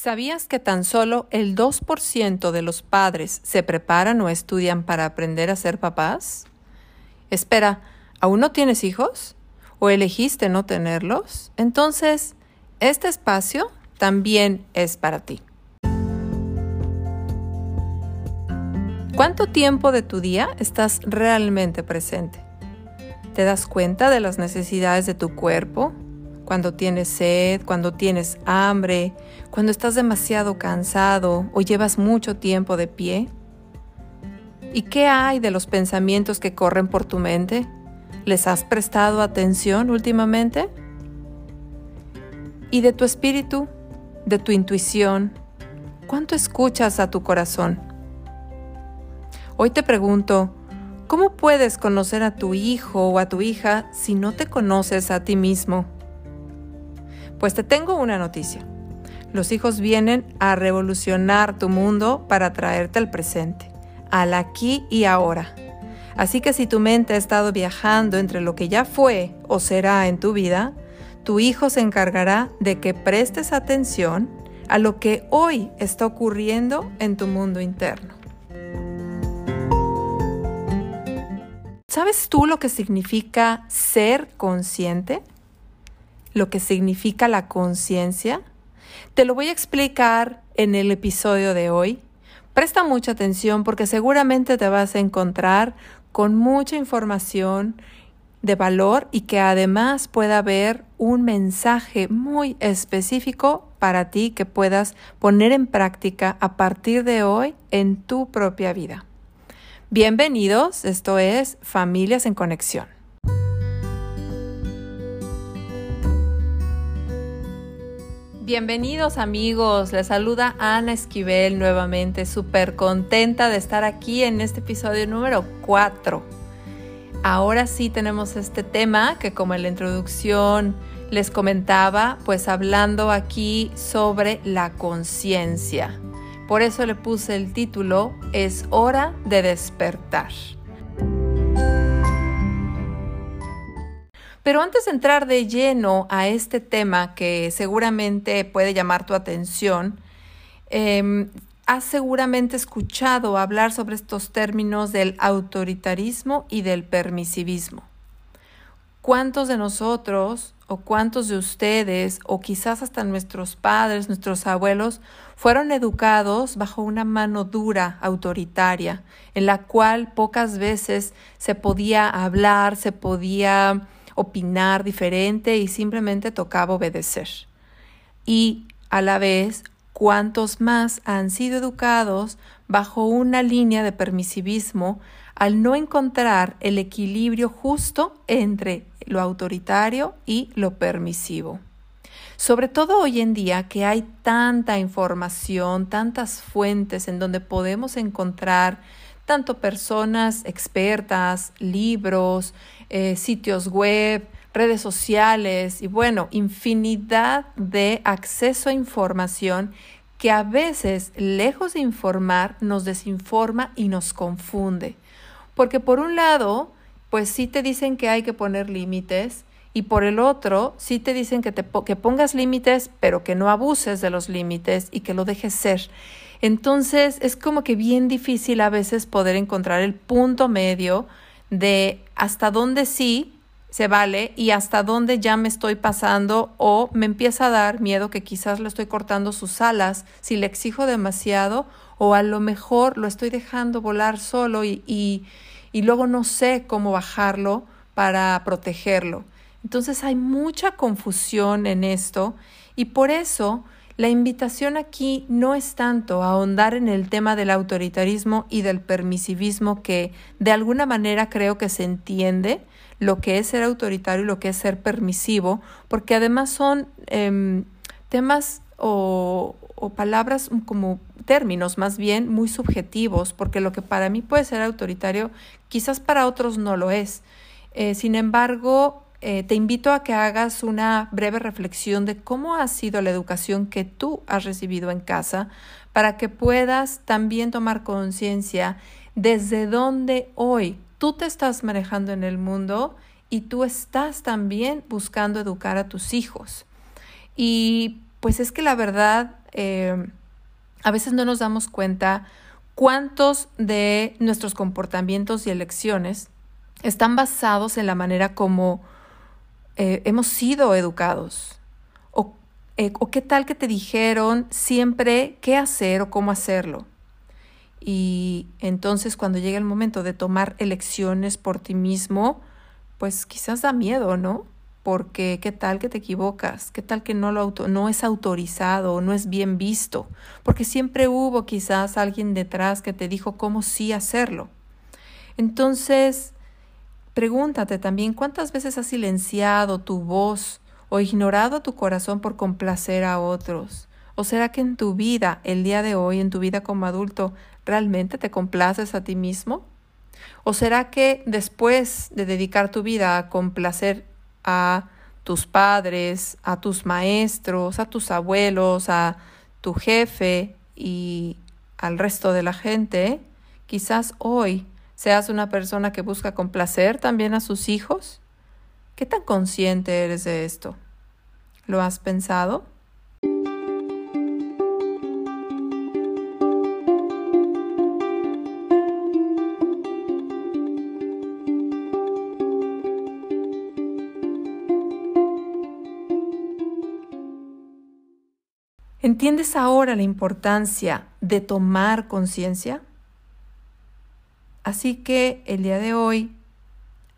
¿Sabías que tan solo el 2% de los padres se preparan o estudian para aprender a ser papás? Espera, ¿aún no tienes hijos? ¿O elegiste no tenerlos? Entonces, este espacio también es para ti. ¿Cuánto tiempo de tu día estás realmente presente? ¿Te das cuenta de las necesidades de tu cuerpo, cuando tienes sed, cuando tienes hambre, cuando estás demasiado cansado o llevas mucho tiempo de pie? ¿Y qué hay de los pensamientos que corren por tu mente? ¿Les has prestado atención últimamente? ¿Y de tu espíritu, de tu intuición? ¿Cuánto escuchas a tu corazón? Hoy te pregunto, ¿cómo puedes conocer a tu hijo o a tu hija si no te conoces a ti mismo? Pues te tengo una noticia. Los hijos vienen a revolucionar tu mundo para traerte al presente, al aquí y ahora. Así que si tu mente ha estado viajando entre lo que ya fue o será en tu vida, tu hijo se encargará de que prestes atención a lo que hoy está ocurriendo en tu mundo interno. ¿Sabes tú lo que significa ser consciente? Lo que significa la conciencia? Te lo voy a explicar en el episodio de hoy. Presta mucha atención porque seguramente te vas a encontrar con mucha información de valor y que además pueda haber un mensaje muy específico para ti que puedas poner en práctica a partir de hoy en tu propia vida. Bienvenidos, esto es Familias en Conexión. Bienvenidos amigos, les saluda Ana Esquivel nuevamente, súper contenta de estar aquí en este episodio número 4. Ahora sí tenemos este tema que como en la introducción les comentaba, pues hablando aquí sobre la conciencia. Por eso le puse el título Es hora de despertar. Pero antes de entrar de lleno a este tema que seguramente puede llamar tu atención, em, has seguramente escuchado hablar sobre estos términos del autoritarismo y del permisivismo. ¿Cuántos de nosotros o cuántos de ustedes o quizás hasta nuestros padres, nuestros abuelos fueron educados bajo una mano dura, autoritaria, en la cual pocas veces se podía hablar, se podía opinar diferente y simplemente tocaba obedecer. Y a la vez, cuántos más han sido educados bajo una línea de permisivismo al no encontrar el equilibrio justo entre lo autoritario y lo permisivo. Sobre todo hoy en día que hay tanta información, tantas fuentes en donde podemos encontrar tanto personas expertas, libros, eh, sitios web, redes sociales y bueno, infinidad de acceso a información que a veces, lejos de informar, nos desinforma y nos confunde. Porque por un lado, pues sí te dicen que hay que poner límites y por el otro, sí te dicen que, te, que pongas límites, pero que no abuses de los límites y que lo dejes ser. Entonces es como que bien difícil a veces poder encontrar el punto medio de hasta dónde sí se vale y hasta dónde ya me estoy pasando o me empieza a dar miedo que quizás le estoy cortando sus alas si le exijo demasiado o a lo mejor lo estoy dejando volar solo y, y, y luego no sé cómo bajarlo para protegerlo. Entonces hay mucha confusión en esto y por eso la invitación aquí no es tanto ahondar en el tema del autoritarismo y del permisivismo que de alguna manera creo que se entiende lo que es ser autoritario y lo que es ser permisivo, porque además son em, temas o, palabras como términos más bien muy subjetivos, porque lo que para mí puede ser autoritario quizás para otros no lo es. Eh, sin embargo, eh, te invito a que hagas una breve reflexión de cómo ha sido la educación que tú has recibido en casa para que puedas también tomar conciencia desde dónde hoy tú te estás manejando en el mundo y tú estás también buscando educar a tus hijos. Y pues es que la verdad, eh, a veces no nos damos cuenta cuántos de nuestros comportamientos y elecciones están basados en la manera como eh, hemos sido educados. Eh, o qué tal que te dijeron siempre qué hacer o cómo hacerlo. Y entonces cuando llega el momento de tomar elecciones por ti mismo, pues quizás da miedo, ¿no? Porque qué tal que te equivocas, qué tal que no, lo no es autorizado o no es bien visto, porque siempre hubo quizás alguien detrás que te dijo cómo sí hacerlo. Entonces, pregúntate también cuántas veces has silenciado tu voz o ignorado tu corazón por complacer a otros. ¿O será que en tu vida, el día de hoy, en tu vida como adulto, realmente te complaces a ti mismo? ¿O será que después de dedicar tu vida a complacer a tus padres, a tus maestros, a tus abuelos, a tu jefe y al resto de la gente, quizás hoy seas una persona que busca complacer también a sus hijos? ¿Qué tan consciente eres de esto? ¿Lo has pensado? ¿Entiendes ahora la importancia de tomar conciencia? Así que el día de hoy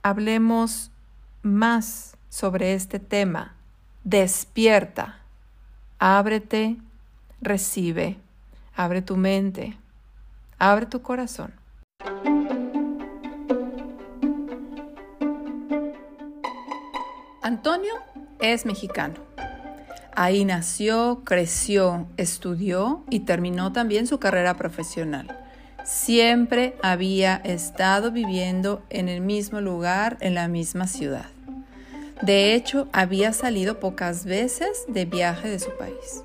hablemos más sobre este tema. Despierta, ábrete, recibe, abre tu mente, abre tu corazón. Antonio es mexicano. Ahí nació, creció, estudió y terminó también su carrera profesional. Siempre había estado viviendo en el mismo lugar, en la misma ciudad. De hecho, había salido pocas veces de viaje de su país.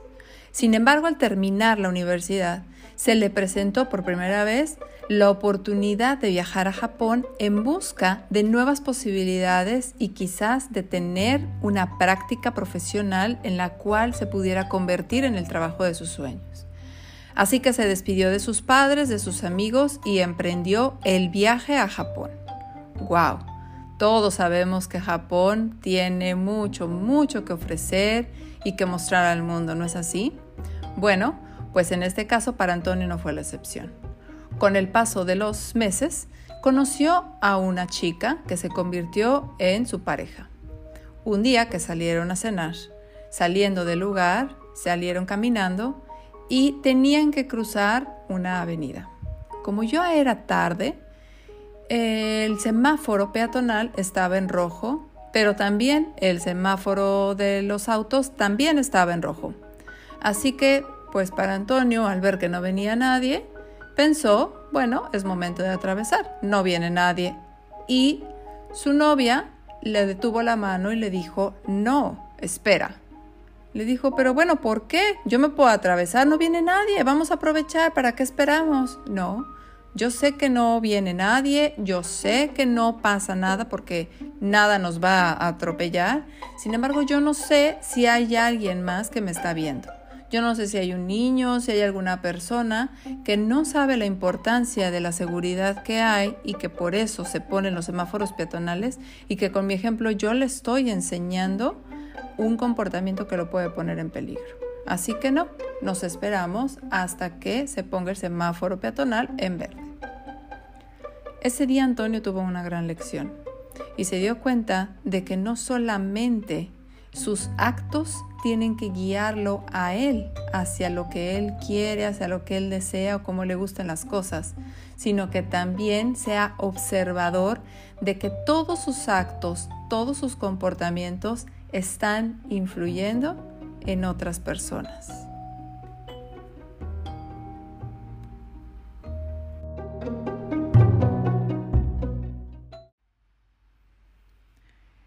Sin embargo, al terminar la universidad, se le presentó por primera vez la oportunidad de viajar a Japón en busca de nuevas posibilidades y quizás de tener una práctica profesional en la cual se pudiera convertir en el trabajo de sus sueños. Así que se despidió de sus padres, de sus amigos y emprendió el viaje a Japón. ¡Wow! Todos sabemos que Japón tiene mucho, mucho que ofrecer y que mostrar al mundo, ¿no es así? Bueno, pues en este caso para Antonio no fue la excepción. Con el paso de los meses, conoció a una chica que se convirtió en su pareja. Un día que salieron a cenar, saliendo del lugar, salieron caminando y tenían que cruzar una avenida. Como ya era tarde, el semáforo peatonal estaba en rojo, pero también el semáforo de los autos también estaba en rojo. Así que, pues para Antonio, al ver que no venía nadie, pensó, bueno, es momento de atravesar, no viene nadie. Y su novia le detuvo la mano y le dijo, no, espera, le dijo, pero bueno, ¿por qué? Yo me puedo atravesar, no viene nadie, vamos a aprovechar, ¿para qué esperamos? No, yo sé que no viene nadie, yo sé que no pasa nada porque nada nos va a atropellar, sin embargo yo no sé si hay alguien más que me está viendo. Yo no sé si hay un niño, si hay alguna persona que no sabe la importancia de la seguridad que hay y que por eso se ponen los semáforos peatonales y que con mi ejemplo yo le estoy enseñando un comportamiento que lo puede poner en peligro. Así que no, nos esperamos hasta que se ponga el semáforo peatonal en verde. Ese día Antonio tuvo una gran lección y se dio cuenta de que no solamente sus actos tienen que guiarlo a él hacia lo que él quiere, hacia lo que él desea o cómo le gustan las cosas, sino que también sea observador de que todos sus actos, todos sus comportamientos están influyendo en otras personas.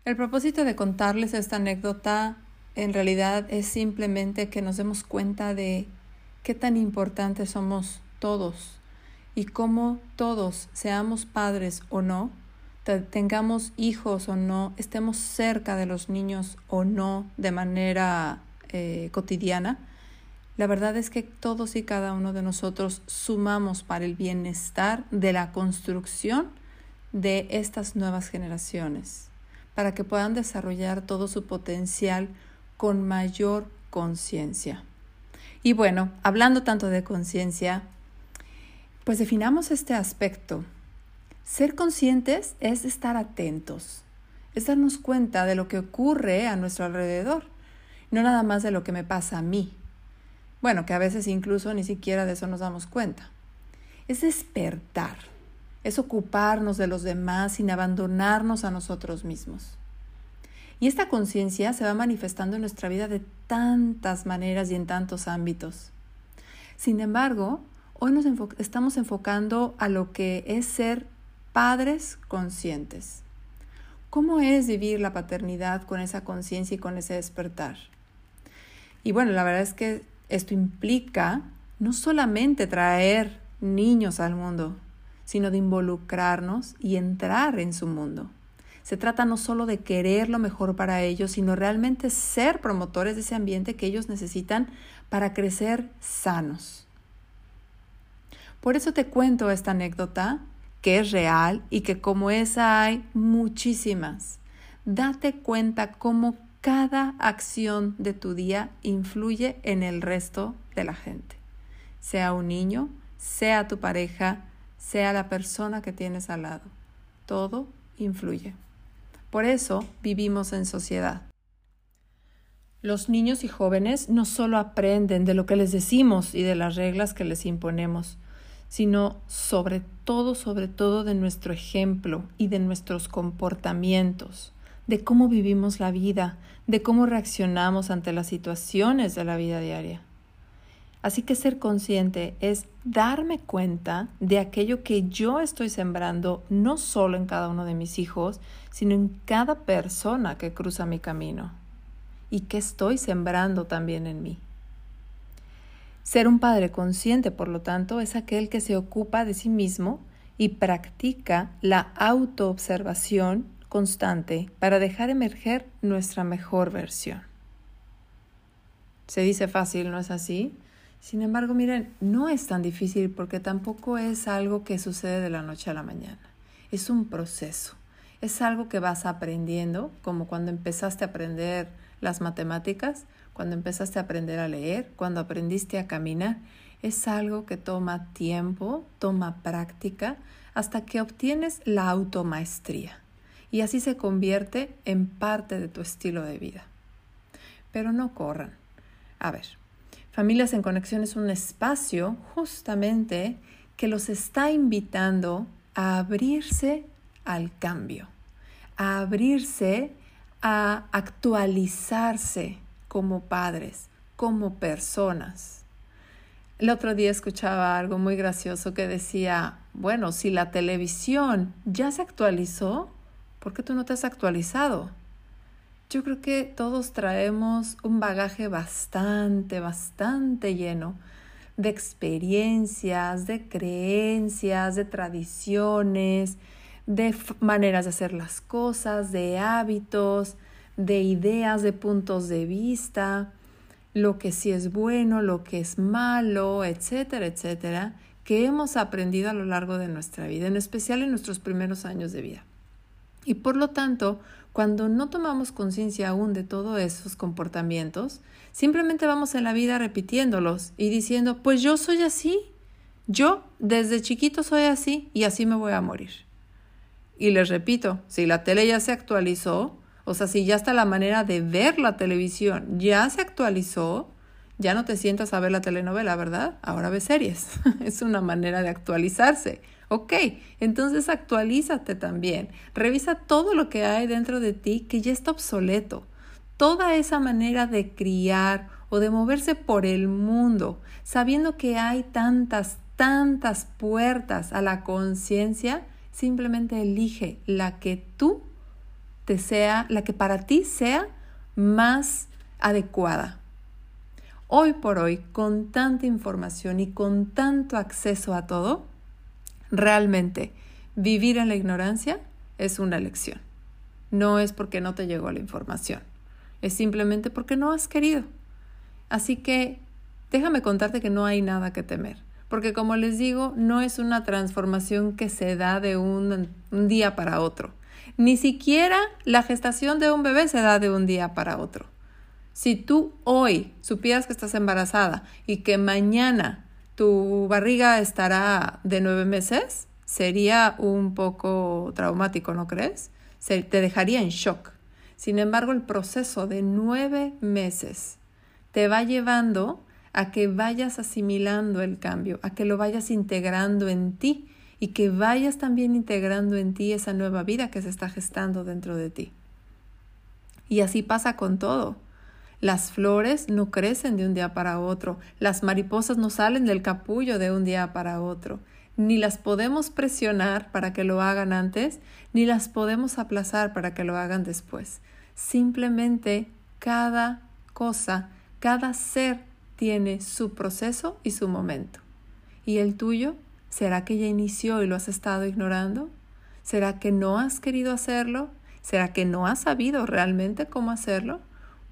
El propósito de contarles esta anécdota en realidad es simplemente que nos demos cuenta de qué tan importantes somos todos y cómo todos, seamos padres o no, tengamos hijos o no, estemos cerca de los niños o no de manera eh, cotidiana, La verdad es que todos y cada uno de nosotros sumamos para el bienestar de la construcción de estas nuevas generaciones, para que puedan desarrollar todo su potencial con mayor conciencia. Y bueno, hablando tanto de conciencia, pues definamos este aspecto. Ser conscientes es estar atentos, es darnos cuenta de lo que ocurre a nuestro alrededor, no nada más de lo que me pasa a mí, bueno, que a veces incluso ni siquiera de eso nos damos cuenta. Es despertar, es ocuparnos de los demás sin abandonarnos a nosotros mismos. Y esta conciencia se va manifestando en nuestra vida de tantas maneras y en tantos ámbitos. Sin embargo, hoy nos estamos enfocando a lo que es ser padres conscientes. ¿Cómo es vivir la paternidad con esa conciencia y con ese despertar? Y bueno, la verdad es que esto implica no solamente traer niños al mundo, sino de involucrarnos y entrar en su mundo. Se trata no solo de querer lo mejor para ellos, sino realmente ser promotores de ese ambiente que ellos necesitan para crecer sanos. Por eso te cuento esta anécdota, que es real y que como esa hay muchísimas. Date cuenta cómo cada acción de tu día influye en el resto de la gente. Sea un niño, sea tu pareja, sea la persona que tienes al lado. Todo influye. Por eso vivimos en sociedad. Los niños y jóvenes no solo aprenden de lo que les decimos y de las reglas que les imponemos, sino sobre todo, sobre todo de nuestro ejemplo y de nuestros comportamientos de cómo vivimos la vida, de cómo reaccionamos ante las situaciones de la vida diaria. Así que ser consciente es darme cuenta de aquello que yo estoy sembrando no solo en cada uno de mis hijos, sino en cada persona que cruza mi camino y que estoy sembrando también en mí. Ser un padre consciente, por lo tanto, es aquel que se ocupa de sí mismo y practica la autoobservación constante para dejar emerger nuestra mejor versión. Se dice fácil, ¿no es así? Sin embargo, miren, no es tan difícil porque tampoco es algo que sucede de la noche a la mañana. Es un proceso. Es algo que vas aprendiendo, como cuando empezaste a aprender las matemáticas, cuando empezaste a aprender a leer, cuando aprendiste a caminar. Es algo que toma tiempo, toma práctica, hasta que obtienes la automaestría y así se convierte en parte de tu estilo de vida. Pero no corran. A ver, Familias en Conexión es un espacio justamente que los está invitando a abrirse al cambio, a abrirse a actualizarse como padres, como personas. El otro día escuchaba algo muy gracioso que decía, bueno, si la televisión ya se actualizó, ¿Por qué tú no te has actualizado? Yo creo que todos traemos un bagaje bastante, bastante lleno de experiencias, de creencias, de tradiciones, de maneras de hacer las cosas, de hábitos, de ideas, de puntos de vista, lo que sí es bueno, lo que es malo, etcétera, etcétera, que hemos aprendido a lo largo de nuestra vida, en especial en nuestros primeros años de vida. Y por lo tanto, cuando no tomamos conciencia aún de todos esos comportamientos, simplemente vamos en la vida repitiéndolos y diciendo, pues yo soy así, yo desde chiquito soy así y así me voy a morir. Y les repito, si la tele ya se actualizó, o sea, si ya está la manera de ver la televisión, ya se actualizó, ya no te sientas a ver la telenovela, ¿verdad? Ahora ves series. es una manera de actualizarse. Ok, entonces actualízate también. Revisa todo lo que hay dentro de ti que ya está obsoleto. Toda esa manera de criar o de moverse por el mundo, sabiendo que hay tantas, tantas puertas a la conciencia, simplemente elige la que tú te sea, la que para ti sea más adecuada. Hoy por hoy, con tanta información y con tanto acceso a todo, Realmente, vivir en la ignorancia es una elección. No es porque no te llegó la información, es simplemente porque no has querido. Así que déjame contarte que no hay nada que temer. Porque como les digo, no es una transformación que se da de un, un día para otro. Ni siquiera la gestación de un bebé se da de un día para otro. Si tú hoy supieras que estás embarazada y que mañana tu barriga estará de nueve meses, sería un poco traumático, ¿no crees? Se, te dejaría en shock. Sin embargo, el proceso de nueve meses te va llevando a que vayas asimilando el cambio, a que lo vayas integrando en ti y que vayas también integrando en ti esa nueva vida que se está gestando dentro de ti. Y así pasa con todo. Las flores no crecen de un día para otro, las mariposas no salen del capullo de un día para otro, ni las podemos presionar para que lo hagan antes, ni las podemos aplazar para que lo hagan después. Simplemente cada cosa, cada ser tiene su proceso y su momento. ¿Y el tuyo? ¿Será que ya inició y lo has estado ignorando? ¿Será que no has querido hacerlo? ¿Será que no has sabido realmente cómo hacerlo?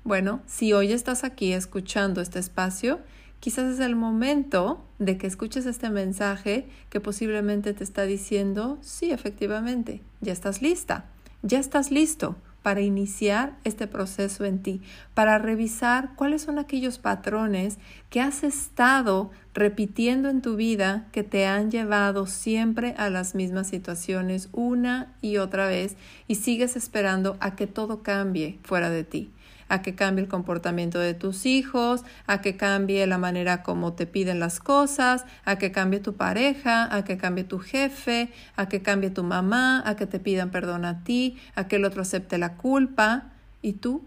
Bueno, si hoy estás aquí escuchando este espacio, quizás es el momento de que escuches este mensaje que posiblemente te está diciendo, sí, efectivamente, ya estás lista, ya estás listo para iniciar este proceso en ti, para revisar cuáles son aquellos patrones que has estado repitiendo en tu vida que te han llevado siempre a las mismas situaciones una y otra vez y sigues esperando a que todo cambie fuera de ti a que cambie el comportamiento de tus hijos, a que cambie la manera como te piden las cosas, a que cambie tu pareja, a que cambie tu jefe, a que cambie tu mamá, a que te pidan perdón a ti, a que el otro acepte la culpa. ¿Y tú?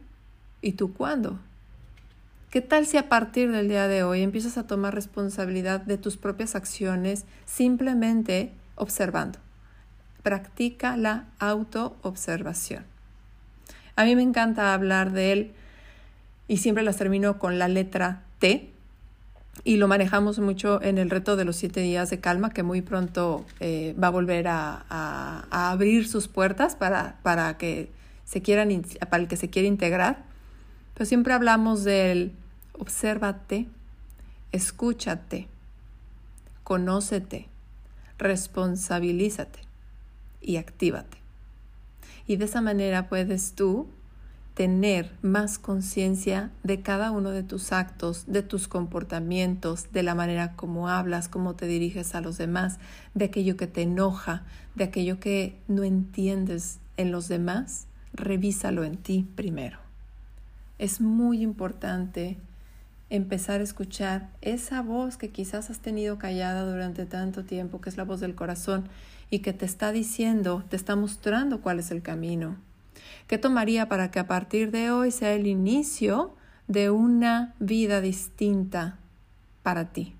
¿Y tú cuándo? ¿Qué tal si a partir del día de hoy empiezas a tomar responsabilidad de tus propias acciones simplemente observando? Practica la autoobservación. A mí me encanta hablar de él y siempre las termino con la letra T y lo manejamos mucho en el reto de los siete días de calma que muy pronto eh, va a volver a, abrir sus puertas para, para, que se quieran, para el que se quiera integrar. Pero siempre hablamos del obsérvate, escúchate, conócete, responsabilízate y actívate. Y de esa manera puedes tú tener más conciencia de cada uno de tus actos, de tus comportamientos, de la manera como hablas, cómo te diriges a los demás, de aquello que te enoja, de aquello que no entiendes en los demás, revísalo en ti primero. Es muy importante empezar a escuchar esa voz que quizás has tenido callada durante tanto tiempo, que es la voz del corazón, y que te está diciendo, te está mostrando cuál es el camino. ¿Qué tomaría para que a partir de hoy sea el inicio de una vida distinta para ti?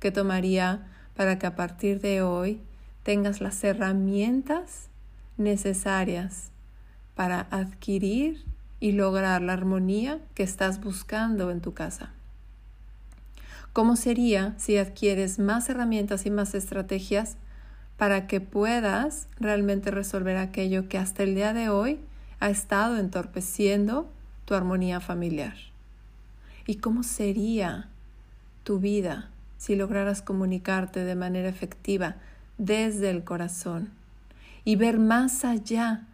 ¿Qué tomaría para que a partir de hoy tengas las herramientas necesarias para adquirir y lograr la armonía que estás buscando en tu casa? ¿Cómo sería si adquieres más herramientas y más estrategias para que puedas realmente resolver aquello que hasta el día de hoy ha estado entorpeciendo tu armonía familiar. ¿Y cómo sería tu vida si lograras comunicarte de manera efectiva desde el corazón y ver más allá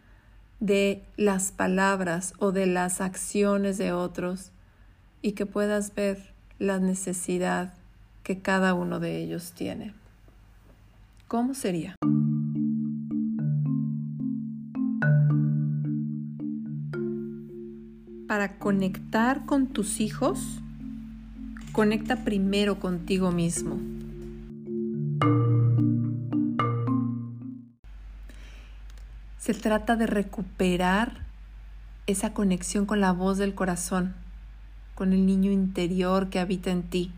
de las palabras o de las acciones de otros y que puedas ver la necesidad que cada uno de ellos tiene? ¿Cómo sería? Para conectar con tus hijos, conecta primero contigo mismo. Se trata de recuperar esa conexión con la voz del corazón, con el niño interior que habita en ti,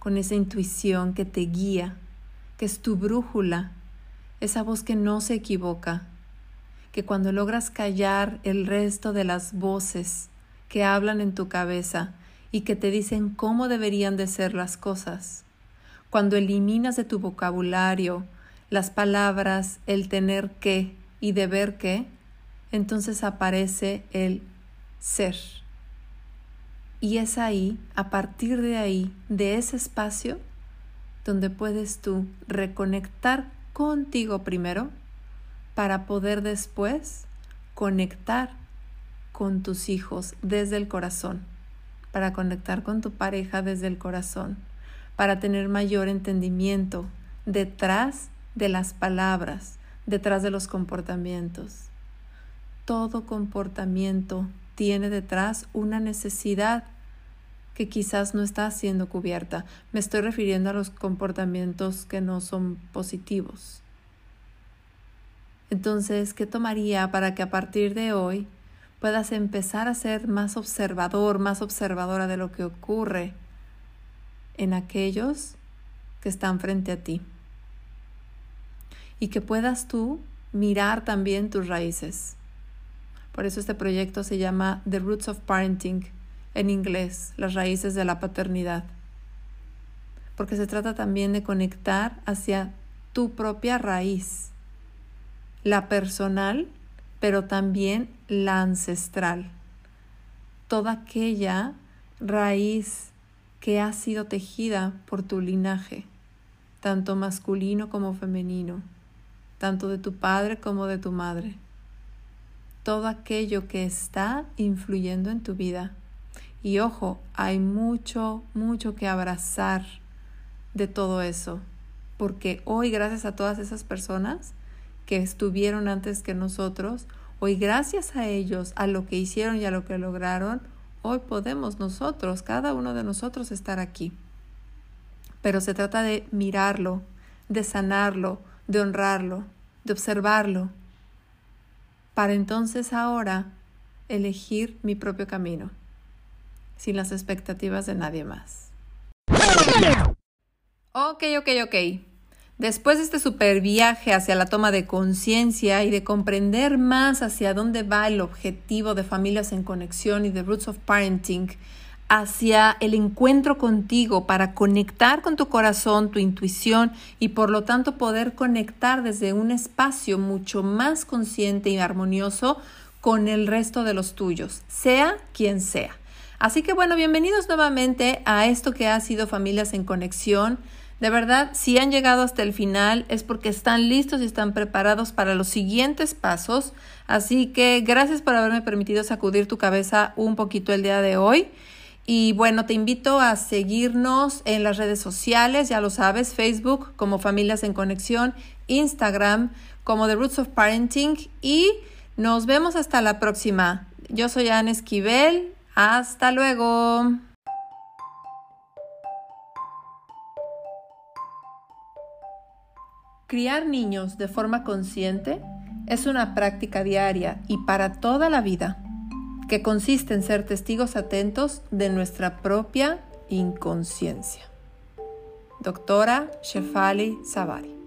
con esa intuición que te guía que es tu brújula, esa voz que no se equivoca, que cuando logras callar el resto de las voces que hablan en tu cabeza y que te dicen cómo deberían de ser las cosas, cuando eliminas de tu vocabulario las palabras el tener que y deber que, entonces aparece el ser. Y es ahí, a partir de ahí, de ese espacio, donde puedes tú reconectar contigo primero para poder después conectar con tus hijos desde el corazón, para conectar con tu pareja desde el corazón, para tener mayor entendimiento detrás de las palabras, detrás de los comportamientos. Todo comportamiento tiene detrás una necesidad que quizás no está siendo cubierta. Me estoy refiriendo a los comportamientos que no son positivos. Entonces, ¿qué tomaría para que a partir de hoy puedas empezar a ser más observador, más observadora de lo que ocurre en aquellos que están frente a ti? Y que puedas tú mirar también tus raíces. Por eso este proyecto se llama The Roots of Parenting en inglés, las raíces de la paternidad. Porque se trata también de conectar hacia tu propia raíz, la personal, pero también la ancestral. Toda aquella raíz que ha sido tejida por tu linaje, tanto masculino como femenino, tanto de tu padre como de tu madre. Todo aquello que está influyendo en tu vida y ojo, hay mucho, mucho que abrazar de todo eso, porque hoy gracias a todas esas personas que estuvieron antes que nosotros, hoy gracias a ellos, a lo que hicieron y a lo que lograron, hoy podemos nosotros, cada uno de nosotros estar aquí. Pero se trata de mirarlo, de sanarlo, de honrarlo, de observarlo, para entonces ahora elegir mi propio camino sin las expectativas de nadie más. Ok, ok, ok. Después de este super viaje hacia la toma de conciencia y de comprender más hacia dónde va el objetivo de Familias en Conexión y de Roots of Parenting, hacia el encuentro contigo para conectar con tu corazón, tu intuición y por lo tanto poder conectar desde un espacio mucho más consciente y armonioso con el resto de los tuyos, sea quien sea. Así que bueno, bienvenidos nuevamente a esto que ha sido Familias en Conexión. De verdad, si han llegado hasta el final es porque están listos y están preparados para los siguientes pasos. Así que gracias por haberme permitido sacudir tu cabeza un poquito el día de hoy. Y bueno, te invito a seguirnos en las redes sociales, ya lo sabes, Facebook como Familias en Conexión, Instagram como The Roots of Parenting y nos vemos hasta la próxima. Yo soy Anne Esquivel, hasta luego. Criar niños de forma consciente es una práctica diaria y para toda la vida, que consiste en ser testigos atentos de nuestra propia inconsciencia. Doctora Shefali Savari